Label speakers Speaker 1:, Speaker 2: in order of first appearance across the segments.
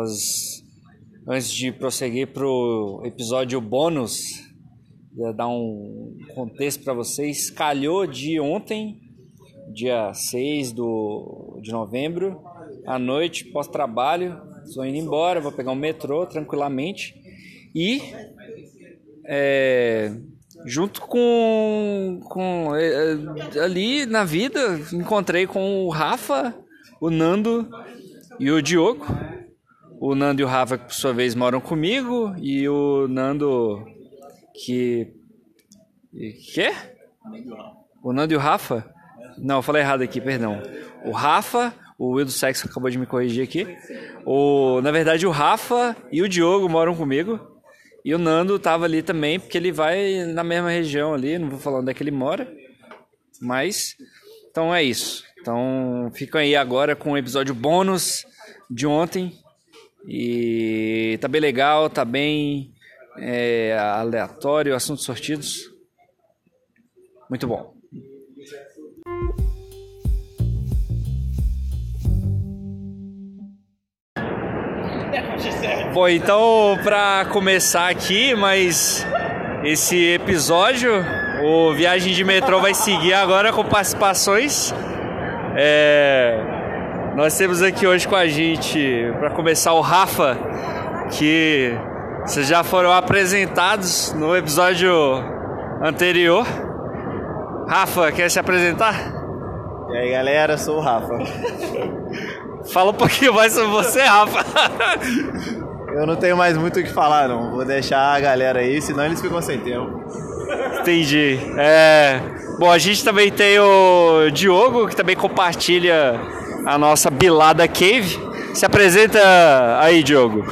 Speaker 1: nós, antes de prosseguir para o episódio bônus, ia dar um contexto para vocês. Calhou de ontem, dia 6 do, de novembro, à noite, pós-trabalho. Estou indo embora, vou pegar um metrô tranquilamente. E é, junto com, com é, é, ali na vida, encontrei com o Rafa, o Nando e o Diogo. O Nando e o Rafa, que por sua vez moram comigo, e o Nando que. Quê? O Nando e o Rafa? Não, eu falei errado aqui, perdão. O Rafa, o Will do Sexo acabou de me corrigir aqui. O, na verdade, o Rafa e o Diogo moram comigo. E o Nando tava ali também, porque ele vai na mesma região ali, não vou falar onde é que ele mora. Mas, então é isso. Então, ficam aí agora com o episódio bônus de ontem. E tá bem legal, tá bem é, aleatório, assuntos sortidos. Muito bom. Bom, então para começar aqui, mas esse episódio, o Viagem de Metrô vai seguir agora com participações. É, nós temos aqui hoje com a gente, para começar, o Rafa, que vocês já foram apresentados no episódio anterior. Rafa, quer se apresentar?
Speaker 2: E aí galera, sou o Rafa.
Speaker 1: Fala um pouquinho mais sobre você, Rafa.
Speaker 2: Eu não tenho mais muito o que falar, não. Vou deixar a galera aí, senão eles ficam sem tempo.
Speaker 1: Entendi. É... Bom, a gente também tem o Diogo, que também compartilha a nossa Bilada Cave. Se apresenta aí, Diogo.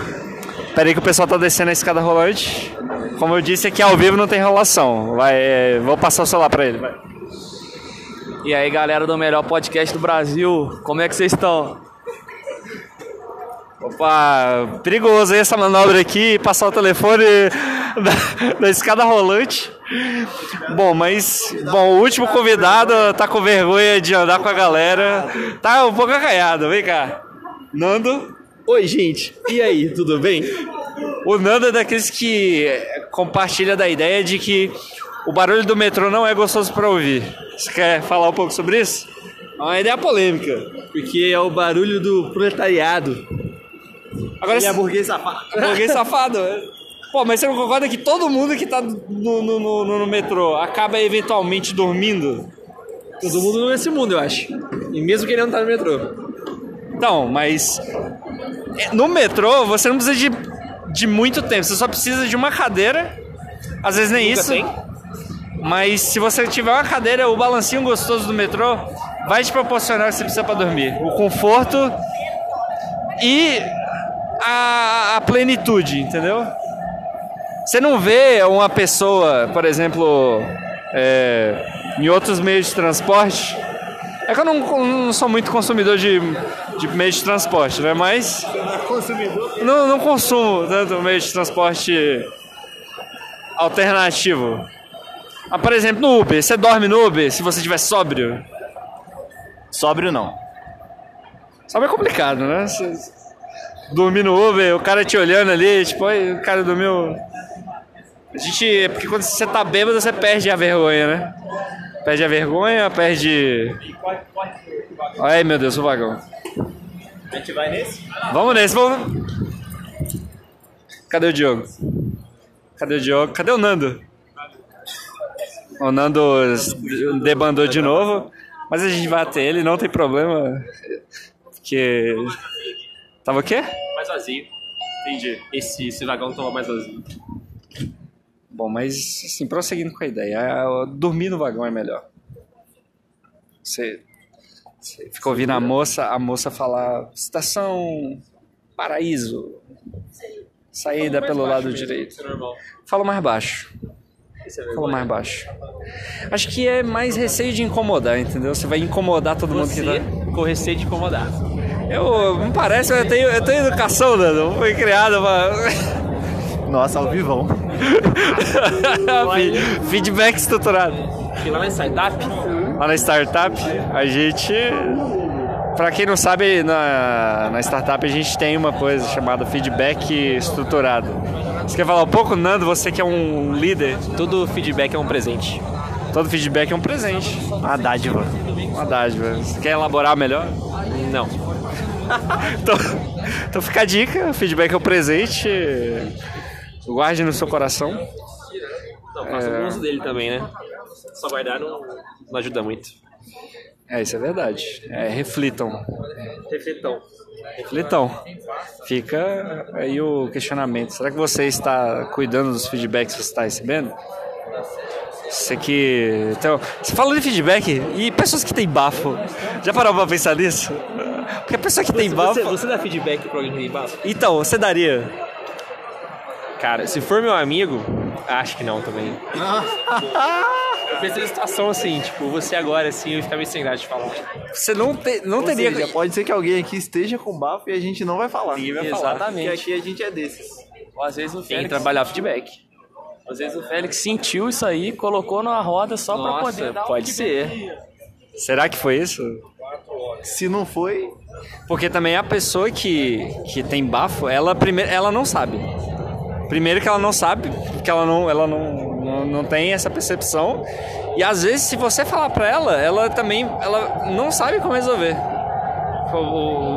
Speaker 1: Pera aí que o pessoal tá descendo a escada rolante. Como eu disse, aqui ao vivo não tem enrolação. Vai, é... Vou passar o celular pra ele. Vai.
Speaker 3: E aí, galera do melhor podcast do Brasil, como é que vocês estão?
Speaker 1: Opa, perigoso aí essa manobra aqui, passar o telefone da, da, escada rolante. Bom, mas bom, o último convidado tá com vergonha de andar com a galera. Tá um pouco acanhado, vem cá. Nando.
Speaker 3: Oi, gente. E aí, tudo bem?
Speaker 1: O Nando é daqueles que compartilha da ideia de que o barulho do metrô não é gostoso para ouvir. Você quer falar um pouco sobre isso?
Speaker 3: É uma ideia polêmica, porque é o barulho do proletariado.
Speaker 1: Agora,
Speaker 3: Ele é burguês safado.
Speaker 1: Burguês safado. Pô, mas você não concorda que todo mundo que tá no, no, no, no metrô acaba eventualmente dormindo?
Speaker 3: Todo mundo nesse mundo, eu acho. E mesmo que ele não tá no metrô.
Speaker 1: Então, mas é, no metrô você não precisa de, de muito tempo, você só precisa de uma cadeira. Às vezes nem
Speaker 3: Nunca
Speaker 1: isso.
Speaker 3: tem?
Speaker 1: Mas se você tiver uma cadeira, o balancinho gostoso do metrô vai te proporcionar o que você precisa para dormir. O conforto e a, a plenitude, entendeu? Você não vê uma pessoa, por exemplo, é, em outros meios de transporte. É que eu não, não sou muito consumidor de, de meios de transporte, né? Mas. Não, não consumo tanto meio de transporte alternativo. Ah, por exemplo, no Uber. Você dorme no Uber se você estiver sóbrio?
Speaker 2: Sóbrio não.
Speaker 1: Sóbrio é complicado, né? Dormir no Uber, o cara te olhando ali, tipo, "Oi, o cara dormiu. A gente. é Porque quando você tá bêbado, você perde a vergonha, né? Perde a vergonha, perde. Ai meu Deus, o vagão.
Speaker 2: A gente vai nesse?
Speaker 1: Vamos nesse, vamos. Cadê o Diogo? Cadê o Diogo? Cadê o Nando? O Nando debandou de novo, mas a gente vai até ele, não tem problema. Porque. Tava o quê?
Speaker 3: Mais vazio.
Speaker 1: Entendi.
Speaker 3: Esse, esse vagão tava mais vazio.
Speaker 1: Bom, mas assim, prosseguindo com a ideia, a- dormir no vagão é melhor. Você, você fica ouvindo a moça, a moça falar estação Paraíso, saída pelo lado direito.
Speaker 3: Isso é.
Speaker 1: Fala mais baixo.
Speaker 3: É
Speaker 1: Fala mais baixo. Acho que é mais receio de incomodar, entendeu? Você vai incomodar todo mundo que
Speaker 3: Você
Speaker 1: tá.
Speaker 3: com receio de incomodar.
Speaker 1: Eu, me parece, eu tenho, eu tenho educação, Nando. Fui criado pra.
Speaker 2: Nossa, ao vivão.
Speaker 1: Feedback estruturado.
Speaker 3: Porque lá na startup,
Speaker 1: Lá na startup, a gente Pra quem não sabe, na, na startup a gente tem uma coisa chamada feedback estruturado. Você quer falar um pouco, Nando? Você que é um líder.
Speaker 3: Todo feedback é um presente.
Speaker 1: Todo feedback é um presente.
Speaker 2: Uma dádiva.
Speaker 1: Uma dádiva. Você quer elaborar melhor?
Speaker 3: Não.
Speaker 1: então, então fica a dica, feedback é um presente. Guarde no seu coração.
Speaker 3: Não, faça é... uso dele também, né? Só guardar não, não ajuda muito.
Speaker 1: É, isso é verdade. É, reflitam.
Speaker 3: Reflitam.
Speaker 1: Reflitam. Fica aí o questionamento. Será que você está cuidando dos feedbacks que você está recebendo? Você que. Então, você falou de feedback e pessoas que têm bafo. Já parou pra pensar nisso? Porque a pessoa que
Speaker 3: você,
Speaker 1: tem bafo.
Speaker 3: Você, você dá feedback pra alguém que tem bafo?
Speaker 1: Então, você daria?
Speaker 3: Cara, se for meu amigo, acho que não também. eu pensei na situação assim, tipo, você agora assim, eu ficar meio sem graça de falar.
Speaker 1: Você não, te, não
Speaker 2: Ou
Speaker 1: teria.
Speaker 2: Seja, pode ser que alguém aqui esteja com bafo e a gente não vai falar.
Speaker 1: Ninguém vai
Speaker 3: Exatamente.
Speaker 1: falar.
Speaker 2: Porque aqui a gente é desses.
Speaker 3: Ou às vezes o
Speaker 1: Tem
Speaker 3: Félix.
Speaker 1: que trabalhar feedback.
Speaker 3: Às vezes o Félix sentiu isso aí, colocou na roda só pra
Speaker 1: Nossa,
Speaker 3: poder dar um
Speaker 1: pode
Speaker 3: feedback.
Speaker 1: Será que foi isso?
Speaker 2: Se não foi,
Speaker 1: Porque também a pessoa que, que tem bafo, ela primeiro, ela não sabe. Primeiro que ela não sabe, porque ela não, ela não, não, não tem essa percepção. E às vezes se você falar pra ela, ela também ela não sabe como resolver.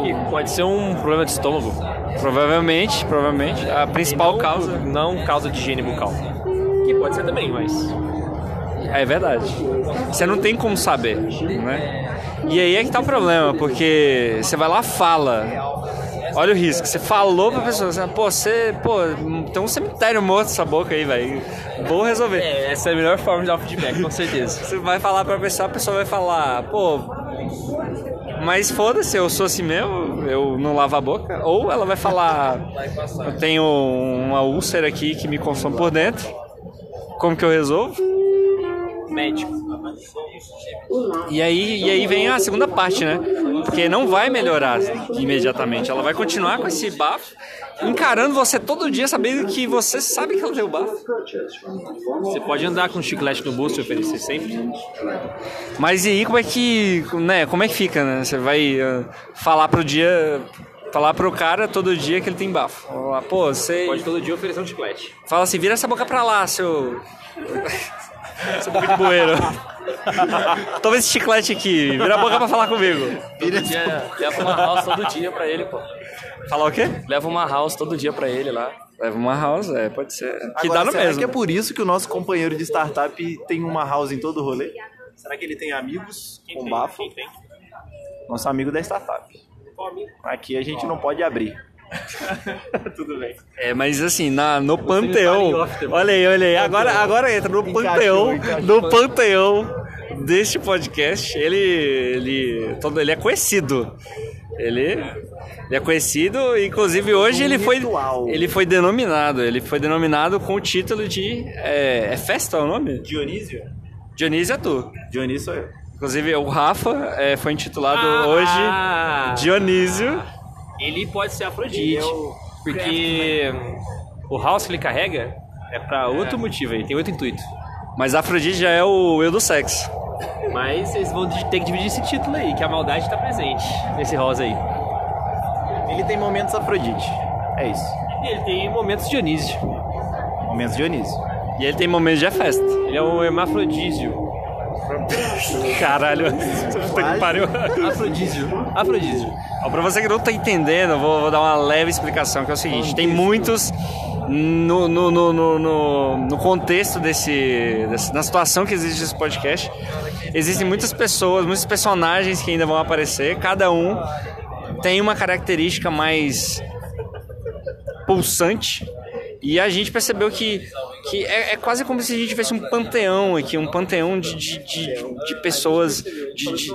Speaker 3: Que pode ser um problema de estômago.
Speaker 1: provavelmente, provavelmente a principal
Speaker 3: Não-
Speaker 1: causa
Speaker 3: Não causa de higiene bucal. Que pode ser também, mas.
Speaker 1: É verdade. Você não tem como saber, né? E aí é que tá o problema, porque você vai lá fala. Olha o risco. Você falou pra pessoa, você, pô, você, pô, tem um cemitério morto nessa boca aí, velho. Vou resolver.
Speaker 3: É, essa é a melhor forma de dar um feedback, com certeza.
Speaker 1: Você vai falar pra pessoa, a pessoa vai falar, pô, mas foda-se, eu sou assim mesmo, eu não lavo a boca. Ou ela vai falar, eu tenho uma úlcera aqui que me consome por dentro. Como que eu resolvo?
Speaker 3: Médico.
Speaker 1: E aí, e aí vem a segunda parte, né? Porque não vai melhorar imediatamente. Ela vai continuar com esse bafo, encarando você todo dia, sabendo que você sabe que ela tem o bafo.
Speaker 3: Você pode andar com chiclete no bolso e oferecer sempre.
Speaker 1: Mas e aí como é que, né, como é que fica, né? Você vai eh, falar pro dia, falar pro cara todo dia que ele tem bafo. Falar, Pô, você
Speaker 3: Pode todo dia oferecer um chiclete.
Speaker 1: fala assim, vira essa boca pra lá, seu boca de bueiro. Toma esse chiclete aqui, vira a boca pra falar comigo.
Speaker 3: Todo dia, leva uma house todo dia pra ele, pô.
Speaker 1: Falar o quê?
Speaker 3: Leva uma house todo dia pra ele lá.
Speaker 1: Leva uma house, é, pode ser. Que
Speaker 2: Agora,
Speaker 1: dá no
Speaker 2: será
Speaker 1: mesmo.
Speaker 2: que é por isso que o nosso companheiro de startup tem uma house em todo o rolê? Será que ele tem amigos com bafo?
Speaker 3: tem?
Speaker 2: Nosso amigo da startup. Aqui a gente não pode abrir.
Speaker 3: Tudo bem.
Speaker 1: É, mas assim, na, no
Speaker 3: me
Speaker 1: panteão. Olha aí, olha aí. Agora, agora entra no
Speaker 2: Encaixou,
Speaker 1: panteão.
Speaker 2: encaixou.
Speaker 1: No panteão deste podcast. Ele. Ele, todo, ele é conhecido. Ele, ele é conhecido, inclusive hoje ele foi,
Speaker 2: ritual.
Speaker 1: ele foi denominado. Ele foi denominado com o título de. É, é festa o nome?
Speaker 2: Dionísio?
Speaker 1: Dionísio é tu.
Speaker 2: Dionísio sou eu.
Speaker 1: Inclusive o Rafa é, foi intitulado
Speaker 3: Ah,
Speaker 1: hoje Dionísio.
Speaker 3: Ele pode ser Afrodite. Porque o house que ele carrega é pra outro motivo aí, tem outro intuito.
Speaker 1: Mas Afrodite já é o eu do sexo.
Speaker 3: Mas vocês vão ter que dividir esse título aí, que a maldade tá presente nesse rosa aí.
Speaker 2: Ele tem momentos Afrodite. É isso.
Speaker 3: E ele tem momentos Dionísio.
Speaker 2: Momentos Dionísio.
Speaker 1: E ele tem momentos de festa.
Speaker 3: Ele é um hermafrodísio.
Speaker 1: Caralho, puta que pariu.
Speaker 3: Afrodísio. Afrodísio.
Speaker 1: Ó, pra você que não tá entendendo, eu vou, vou dar uma leve explicação, que é o seguinte, tem muitos no, no, no, no, no- no contexto desse, desse- na situação que existe esse podcast, existem muitas pessoas, muitos personagens que ainda vão aparecer, cada um tem uma característica mais pulsante e a gente percebeu que, que é, é quase como se a gente tivesse um panteão aqui, um panteão de, de, de, de pessoas, de, de-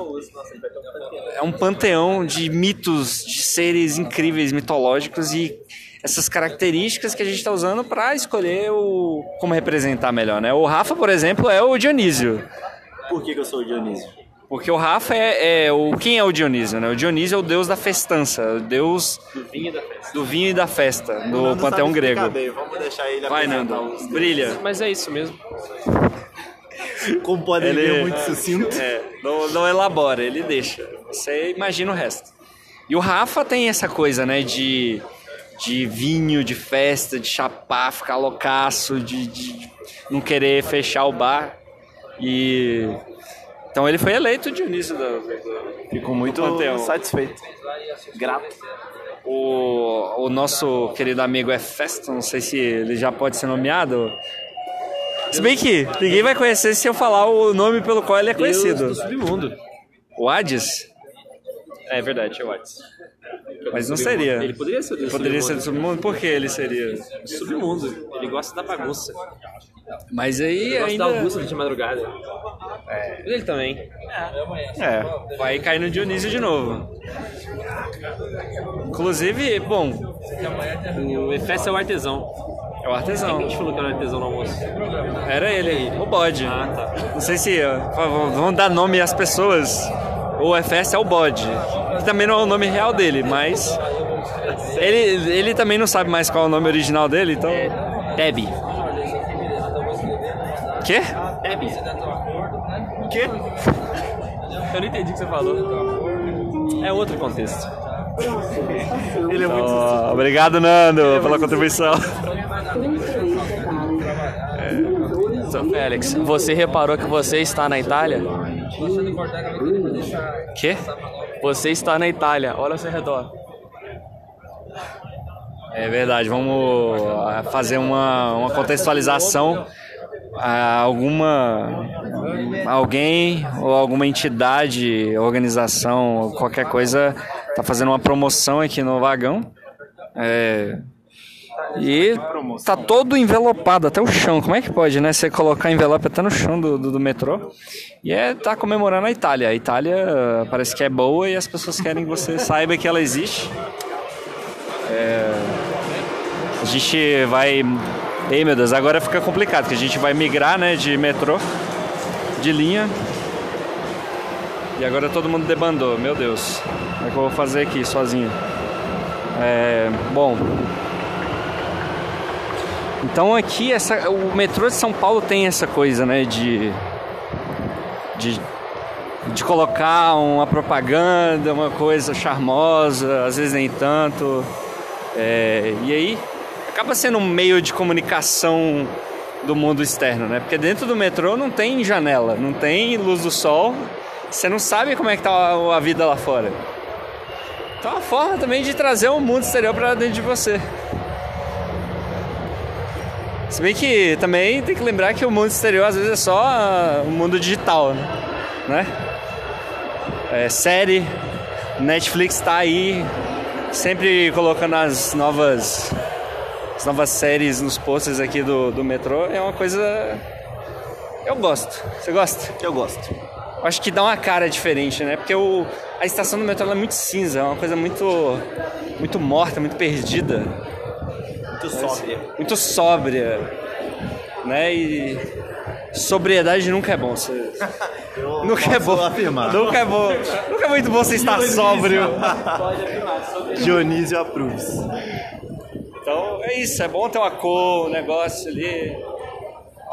Speaker 1: é um panteão de mitos, de seres incríveis, mitológicos e essas características que a gente está usando para escolher o como representar melhor, né? O Rafa, por exemplo, é o Dionísio.
Speaker 2: Por que, que eu sou o Dionísio?
Speaker 1: Porque o Rafa é, é o quem é o Dionísio, né? O Dionísio é o deus da festança, o deus
Speaker 3: Do vinho da festa.
Speaker 1: do vinho e da festa,
Speaker 2: O
Speaker 1: do panteão grego.
Speaker 2: bem, Vamos deixar ele
Speaker 1: Vai, Nando, brilha.
Speaker 3: Mas é isso mesmo.
Speaker 2: Como podem
Speaker 1: Ele-
Speaker 2: ver, muito sucinto.
Speaker 1: É, não, não elabora, ele deixa. Você imagina o resto. E o Rafa tem essa coisa, né, de, de vinho, de festa, de chapar, ficar loucaço, de, de não querer fechar o bar. E. Então ele foi eleito Dionísio do, do,
Speaker 2: Fico muito
Speaker 1: Panteão.
Speaker 2: satisfeito. Grato.
Speaker 1: o, o nosso querido amigo é Festo, não sei se ele já pode ser nomeado. Se bem que ninguém vai conhecer se eu falar o nome pelo qual ele é
Speaker 3: Deus
Speaker 1: conhecido.
Speaker 3: do submundo.
Speaker 1: O Hades?
Speaker 3: É verdade, é o Hades.
Speaker 1: Mas não seria.
Speaker 3: Ele poderia ser do
Speaker 1: Poderia ser do
Speaker 3: submundo.
Speaker 1: submundo? Por que ele seria?
Speaker 3: submundo. Ele gosta da bagunça.
Speaker 1: Mas aí
Speaker 3: Ele gosta
Speaker 1: ainda...
Speaker 3: da Augusta de madrugada. É. Ele também.
Speaker 1: É, vai cair no Dionísio de novo. Inclusive, bom,
Speaker 3: O Efésio é o artesão.
Speaker 1: é o
Speaker 3: A
Speaker 1: artesão.
Speaker 3: gente falou que era o artesão no almoço.
Speaker 1: Era ele, o bode.
Speaker 3: Ah, tá.
Speaker 1: Não sei se vão dar nome às pessoas. O FS é o bode. Que também não é o nome real dele, mas. Ele, ele também não sabe mais qual é o nome original dele, então.
Speaker 3: Debbie.
Speaker 1: Quê?
Speaker 3: Debbie. Quê? Eu não entendi o que você falou. É outro contexto.
Speaker 2: Ele é muito
Speaker 1: Ó, obrigado, Nando, pela contribuição.
Speaker 4: Sou Félix, você reparou que você está na Itália?
Speaker 1: Quê?
Speaker 4: Você está na Itália, olha ao seu redor.
Speaker 1: É verdade, vamos ah, fazer uma, uma contextualização. Ah, alguma alguém ou alguma entidade, organização, qualquer coisa tá fazendo uma promoção aqui no vagão. É, e tá todo envelopado até o chão. Como é que pode, né? Você colocar envelope até no chão do, do, do metrô. E é tá comemorando a Itália. A Itália ah, parece que é boa e as pessoas querem que você saiba que ela existe. A gente vai. Ei meu Deus, agora fica complicado, porque a gente vai migrar né, de metrô, de linha. E agora todo mundo debandou, meu Deus. Como é que eu vou fazer aqui sozinho? É, bom. Então aqui essa, o metrô de São Paulo tem essa coisa, né, de. de de colocar uma propaganda, uma coisa charmosa, às vezes nem tanto. É, e aí acaba sendo um meio de comunicação do mundo externo, né? Porque dentro do metrô não tem janela, não tem luz do sol, você não sabe como é que tá a vida lá fora. Então é uma forma também de trazer o mundo exterior para dentro de você. Se bem que também tem que lembrar que o mundo exterior às vezes é só ah, o mundo digital, né? É, série, Netflix tá aí sempre colocando as novas as novas séries nos posters aqui do, do metrô. É uma coisa eu gosto. Você gosta?
Speaker 2: Eu gosto.
Speaker 1: Acho que dá uma cara diferente, né? Porque o, a estação do metrô é muito cinza, é uma coisa muito muito morta, muito perdida
Speaker 2: Muito sóbria.
Speaker 1: muito sóbria, né? E sobriedade nunca é bom. Você... Nunca é bom.
Speaker 2: afirmar.
Speaker 1: Nunca é bom. Nunca é muito bom você estar sóbrio.
Speaker 2: Dionísio approves.
Speaker 1: Então é isso, é bom ter uma cor, um negócio ali.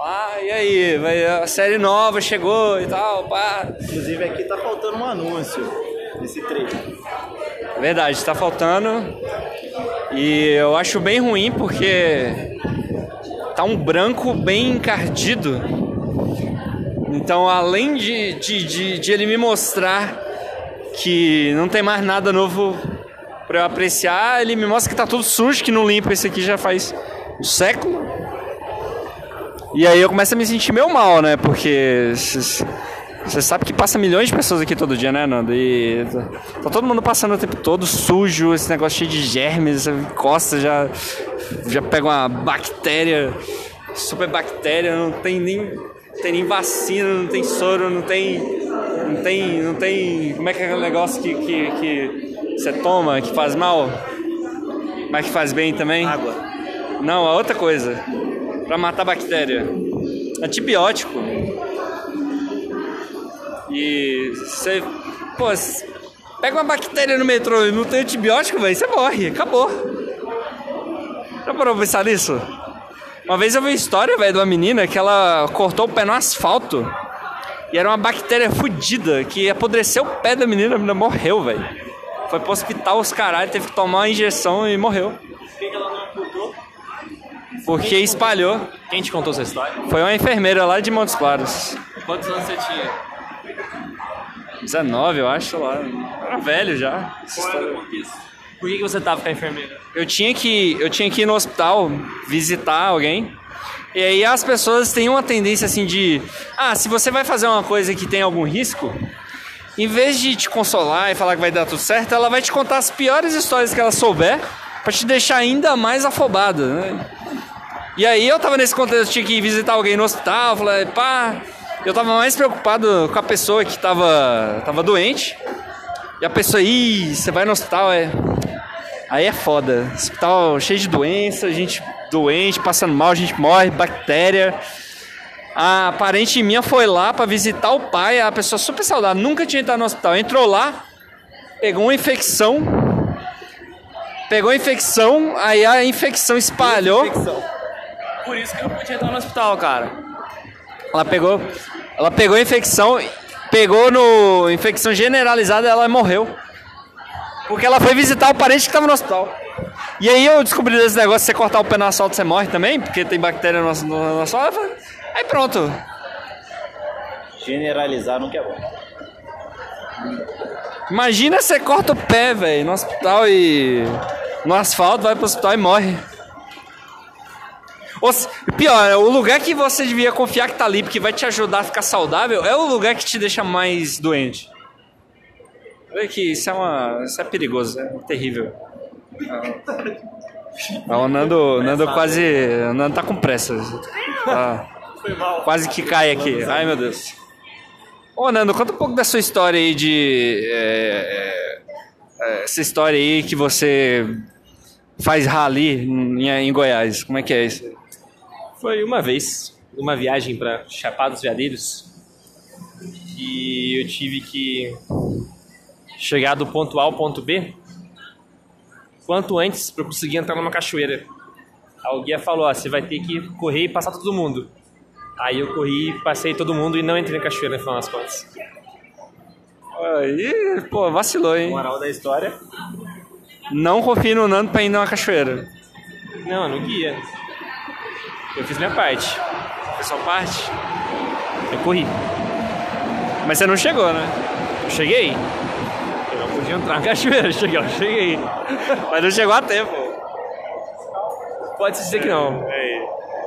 Speaker 1: Ah, e aí? Vai, a série nova chegou e tal, pá.
Speaker 2: Inclusive aqui tá faltando um anúncio nesse trecho.
Speaker 1: Verdade, tá faltando. E eu acho bem ruim porque tá um branco bem encardido. Então, além de, de, de, de ele me mostrar que não tem mais nada novo pra eu apreciar, ele me mostra que tá tudo sujo, que não limpa esse aqui já faz um século. E aí eu começo a me sentir meio mal, né? Porque você sabe que passa milhões de pessoas aqui todo dia, né, Nando? E tá todo mundo passando o tempo todo sujo, esse negócio cheio de germes, você encosta, já, já pega uma bactéria, super bactéria, não tem nem, tem nem vacina, não tem soro, não tem. Não tem. Não tem. Como é que é aquele negócio que, que, que você toma que faz mal? Mas que faz bem também?
Speaker 2: Água.
Speaker 1: Não, a outra coisa. Pra matar bactéria. Antibiótico. E você. Pô, pega uma bactéria no metrô e não tem antibiótico, velho, você morre, acabou. Já parou pra pensar nisso? Uma vez eu vi uma história, velho, de uma menina que ela cortou o pé no asfalto. E era uma bactéria fodida que apodreceu o pé da menina, a menina morreu, velho. Foi pro hospital os caralho, teve que tomar uma injeção e morreu. Porque espalhou.
Speaker 3: Quem te contou essa história?
Speaker 1: Foi uma enfermeira lá de Montes Claros.
Speaker 3: Quantos anos você tinha?
Speaker 1: 19, eu acho, lá. Era velho já.
Speaker 3: Por que que você tava com a enfermeira?
Speaker 1: Eu tinha que eu tinha que ir no hospital visitar alguém. E aí as pessoas têm uma tendência assim de, ah, se você vai fazer uma coisa que tem algum risco, em vez de te consolar e falar que vai dar tudo certo, ela vai te contar as piores histórias que ela souber pra te deixar ainda mais afobado, né? E aí eu tava nesse contexto, eu tinha que ir visitar alguém no hospital, falei, pá, eu tava mais preocupado com a pessoa que tava tava doente. E a pessoa, ih, você vai no hospital, é. Aí é foda. Hospital cheio de doença, gente doente, passando mal, gente morre, bactéria. A parente minha foi lá pra visitar o pai, a pessoa super saudável, nunca tinha entrado no hospital. Entrou lá, pegou uma infecção. Pegou a infecção, aí a infecção espalhou.
Speaker 4: Por isso que eu não podia entrar no hospital, cara.
Speaker 1: Ela pegou, ela pegou infecção, pegou no infecção generalizada, ela morreu. Porque ela foi visitar o parente que estava no hospital. E aí eu descobri desse negócio, você cortar o pé no asfalto você morre também, porque tem bactéria no, no, no asfalto. Aí pronto.
Speaker 2: Generalizar nunca é bom.
Speaker 1: Imagina você corta o pé, velho, no hospital e. No asfalto, vai pro hospital e morre. Pior, o lugar que você devia confiar que tá ali, porque vai te ajudar a ficar saudável, é o lugar que te deixa mais doente. Olha que isso é uma. Isso é perigoso, é terrível. Ah, o Nando, Nando quase. O Nando tá com pressa. Tá, quase que cai aqui. Ai meu Deus. Ô Nando, conta um pouco da sua história aí de. é, é, essa história aí que você faz rally em, em Goiás. Como é que é isso?
Speaker 3: Foi uma vez, uma viagem para Chapada dos Veadeiros, e eu tive que chegar do ponto A ao ponto B quanto antes para conseguir entrar numa cachoeira. O guia falou: ó, você vai ter que correr e passar todo mundo. Aí eu corri, passei todo mundo e não entrei na cachoeira no final das contas.
Speaker 1: Aí, pô, vacilou, hein?
Speaker 2: Moral da história.
Speaker 1: Não confie no Nando pra ir numa cachoeira.
Speaker 3: Não, no guia. Eu fiz minha parte.
Speaker 1: Foi sua parte?
Speaker 3: Eu corri.
Speaker 1: Mas você não chegou, né?
Speaker 3: Eu cheguei. Eu não podia entrar na cachoeira, eu cheguei, eu cheguei.
Speaker 1: Mas não chegou a tempo.
Speaker 3: Pode-se dizer que não.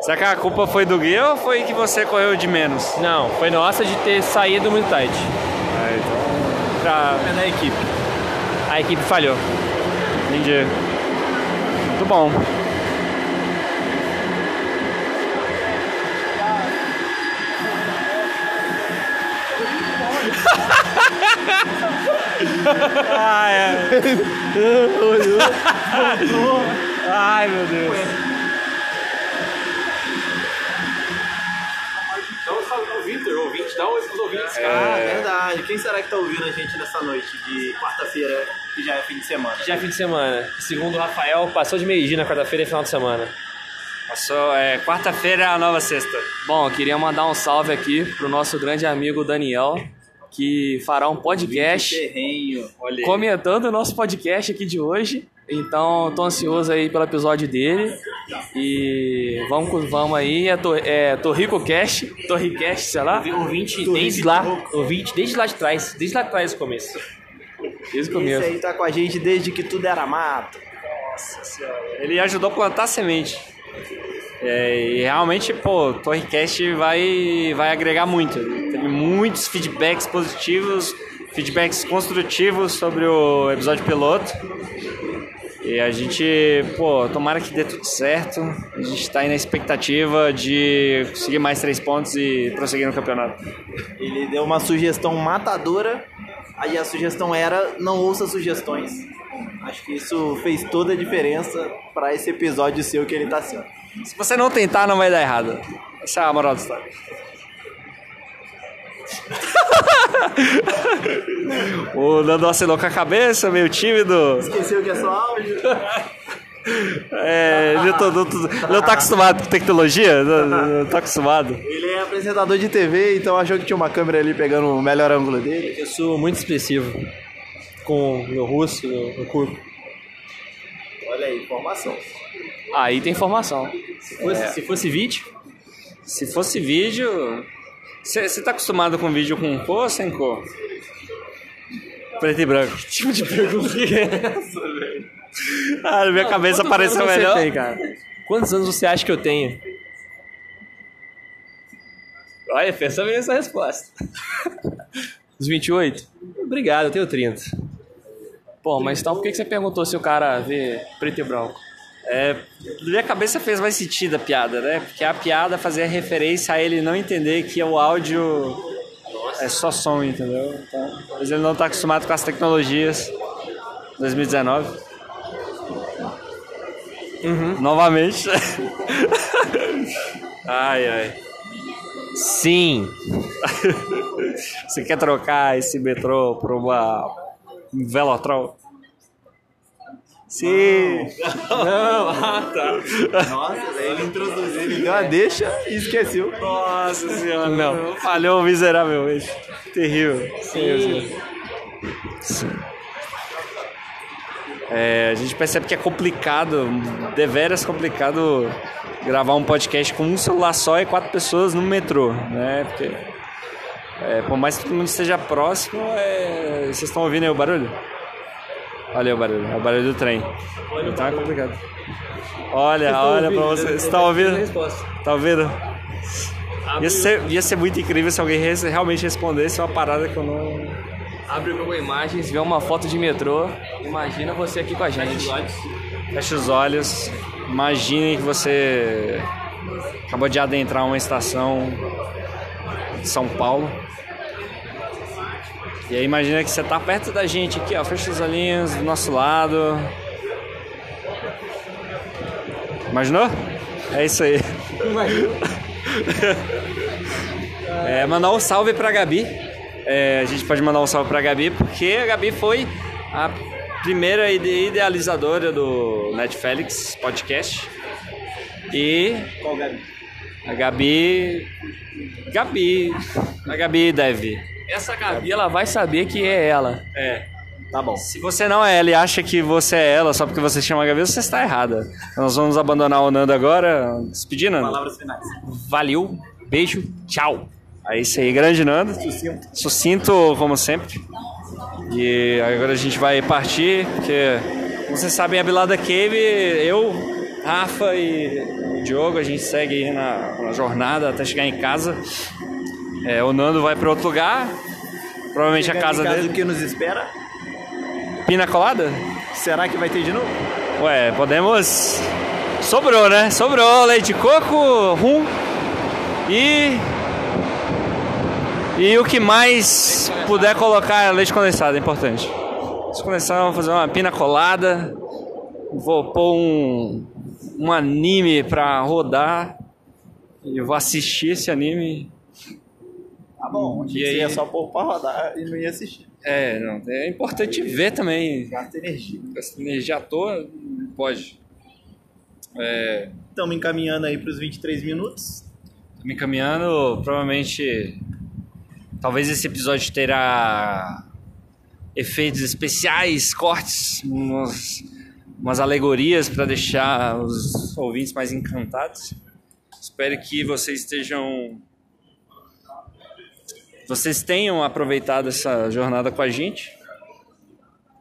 Speaker 1: Será que a culpa foi do guia ou foi que você correu de menos?
Speaker 3: Não, foi nossa de ter saído muito tarde. Pra...
Speaker 2: É da equipe.
Speaker 3: A equipe falhou.
Speaker 1: Entendi. Muito bom. Ah, é. Ai, meu Deus.
Speaker 3: Dá um salve pro Victor, ouvinte, dá um oi pros ouvintes,
Speaker 2: Ah, verdade. Quem será que tá ouvindo a gente nessa noite de quarta-feira, que já é fim de semana?
Speaker 3: Já é fim de semana. Segundo o Rafael, passou de meio-dia na quarta-feira e final de semana.
Speaker 1: Passou, é, quarta-feira é a nova sexta.
Speaker 4: Bom, eu queria mandar um salve aqui pro nosso grande amigo Daniel, que fará um podcast
Speaker 2: Terrenho.
Speaker 4: Comentando o nosso podcast aqui de hoje. Então, tô ansioso aí pelo episódio dele. E vamos, com- vamos aí, é, to, é Torrico Cast, Torricast, sei lá,
Speaker 3: Ouvinte desde lá, ouvinte desde lá de trás, desde lá de trás do começo.
Speaker 4: desde o
Speaker 2: Esse
Speaker 4: começo.
Speaker 2: aí tá com a gente desde que tudo era mato.
Speaker 1: Ele ajudou a plantar semente. É, e realmente, pô, o Torrecast vai, vai agregar muito. Muitos feedbacks positivos, feedbacks construtivos sobre o episódio piloto. E a gente, pô, tomara que dê tudo certo. A gente tá aí na expectativa de conseguir mais três pontos e prosseguir no campeonato.
Speaker 2: Ele deu uma sugestão matadora, aí a sugestão era não ouça sugestões. Acho que isso fez toda a diferença para esse episódio seu que ele tá sendo.
Speaker 1: Se você não tentar, não vai dar errado. Essa é a moral da história. o Nando assinou com a cabeça, meio tímido.
Speaker 2: Esqueceu que é só áudio?
Speaker 1: É, ele não, não, não tá acostumado com tecnologia? Não, não tá acostumado.
Speaker 2: Ele é apresentador de TV, então achou que tinha uma câmera ali pegando o melhor ângulo dele.
Speaker 3: Eu sou muito expressivo com o meu rosto, meu, meu corpo.
Speaker 2: Olha aí, informação.
Speaker 4: Aí tem informação.
Speaker 3: Se fosse, se fosse vídeo,
Speaker 1: Se fosse vídeo. Você tá acostumado com vídeo com cor ou sem cor? Preto e branco. Que tipo de pergunta que é essa, velho? Ah, na minha cabeça
Speaker 3: Quantos
Speaker 1: pareceu
Speaker 3: anos
Speaker 1: melhor.
Speaker 3: Você tem, cara? Quantos anos você acha que eu tenho? Olha, pensa bem nessa resposta.
Speaker 4: Os 28?
Speaker 3: Obrigado, eu tenho 30.
Speaker 4: Pô, mas então por que você perguntou se o cara vê preto e branco?
Speaker 1: É, na minha cabeça fez mais sentido a piada, né? Porque a piada fazia referência a ele não entender que o áudio é só som, entendeu? Então, mas ele não tá acostumado com as tecnologias. 2019. Novamente. ai, ai.
Speaker 3: Sim.
Speaker 1: Você quer trocar esse metrô por uma um Velotrol? Sim.
Speaker 3: Não, ah, tá.
Speaker 2: Nossa, ele introduziu, ele deu a deixa e esqueceu.
Speaker 1: Nossa senhora, não. Falhou miseravelmente. Terrível.
Speaker 3: Sim.
Speaker 1: Sim. É, a gente percebe que é complicado, deveras complicado gravar um podcast com um celular só e quatro pessoas no metrô, né? Porque é, por mais que todo mundo esteja próximo, é, vocês estão ouvindo aí o barulho? Olha o barulho, é o barulho do trem. Então é complicado. Olha, olha pra você. Você tá ouvindo? Tá ouvindo? Ia ser, ia ser muito incrível se alguém res- realmente respondesse uma parada que eu não.
Speaker 4: Abre o Google Imagens, vê uma foto de metrô, imagina você aqui com a gente.
Speaker 1: Feche os olhos. Imagine que você acabou de adentrar uma estação de São Paulo. E aí imagina que você tá perto da gente aqui, ó. Fecha os olhinhos do nosso lado. Imaginou? É isso aí. É, mandar um salve pra Gabi. É, a gente pode mandar um salve pra Gabi porque a Gabi foi a primeira ide- idealizadora do Netflix podcast. E
Speaker 2: Qual Gabi?
Speaker 1: a Gabi. Gabi. A Gabi deve.
Speaker 4: Essa Gabi, ela vai saber que é ela.
Speaker 1: É.
Speaker 2: Tá bom.
Speaker 1: Se você não é ela e acha que você é ela só porque você chama a Gabi, você está errada. Nós vamos abandonar o Nando agora. Despedir, Nando.
Speaker 2: Palavras finais.
Speaker 1: Valeu, beijo, tchau. É isso aí, grande Nando.
Speaker 2: Sucinto.
Speaker 1: Sucinto, como sempre. E agora a gente vai partir, porque, como vocês sabem, a Bilada Cave, eu, Rafa e o Diogo, a gente segue aí na, na jornada até chegar em casa. É, o Nando vai para outro lugar, provavelmente a casa
Speaker 2: Em
Speaker 1: dele.
Speaker 2: o que nos espera?
Speaker 1: Pina colada?
Speaker 2: Será que vai ter de novo?
Speaker 1: Ué, podemos. Sobrou, né? Sobrou leite de coco, rum e. E o que mais puder colocar é leite condensado, é importante. Leite condensado, vamos fazer uma pina colada. Vou pôr um, um anime pra rodar. E vou assistir esse anime.
Speaker 2: Tá bom. Achei
Speaker 1: E
Speaker 2: que
Speaker 1: aí?
Speaker 2: ia só pôr pra rodar e não ia assistir.
Speaker 1: É, não, é importante ver também.
Speaker 2: Gasta energia.
Speaker 1: Essa energia à toa, pode. É,
Speaker 2: Estamos encaminhando aí pros 23 minutos.
Speaker 1: me encaminhando, provavelmente. Talvez esse episódio terá efeitos especiais, cortes, umas, umas alegorias para deixar os ouvintes mais encantados. Espero que vocês estejam. Vocês tenham aproveitado essa jornada com a gente.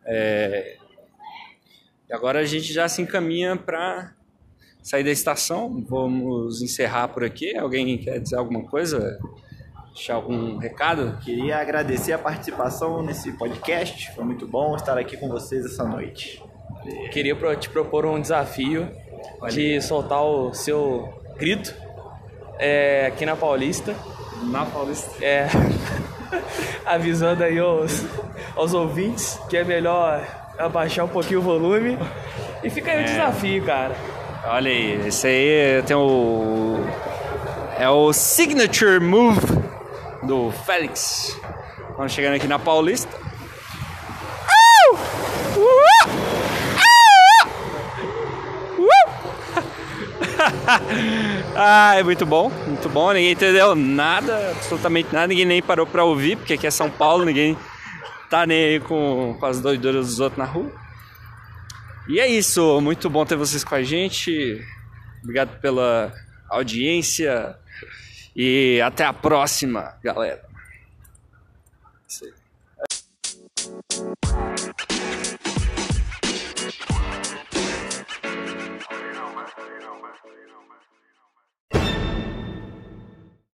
Speaker 1: É, E agora a gente já se encaminha para sair da estação. Vamos encerrar por aqui. Alguém quer dizer alguma coisa? Deixar algum recado?
Speaker 2: Queria agradecer a participação nesse podcast. Foi muito bom estar aqui com vocês essa noite.
Speaker 4: Queria te propor um desafio de soltar o seu grito é, aqui na Paulista.
Speaker 1: Na Paulista.
Speaker 4: É, avisando aí aos, aos ouvintes que é melhor abaixar um pouquinho o volume. E fica aí o desafio, cara.
Speaker 1: Olha aí, esse aí tem o. É o signature move do Félix. Vamos chegando aqui na Paulista. ah, é muito bom, muito bom. Ninguém entendeu nada, absolutamente nada. Ninguém nem parou pra ouvir, porque aqui é São Paulo, ninguém tá nem aí com, com as doiduras dos outros na rua. E é isso, muito bom ter vocês com a gente. Obrigado pela audiência e até a próxima, galera. Isso aí.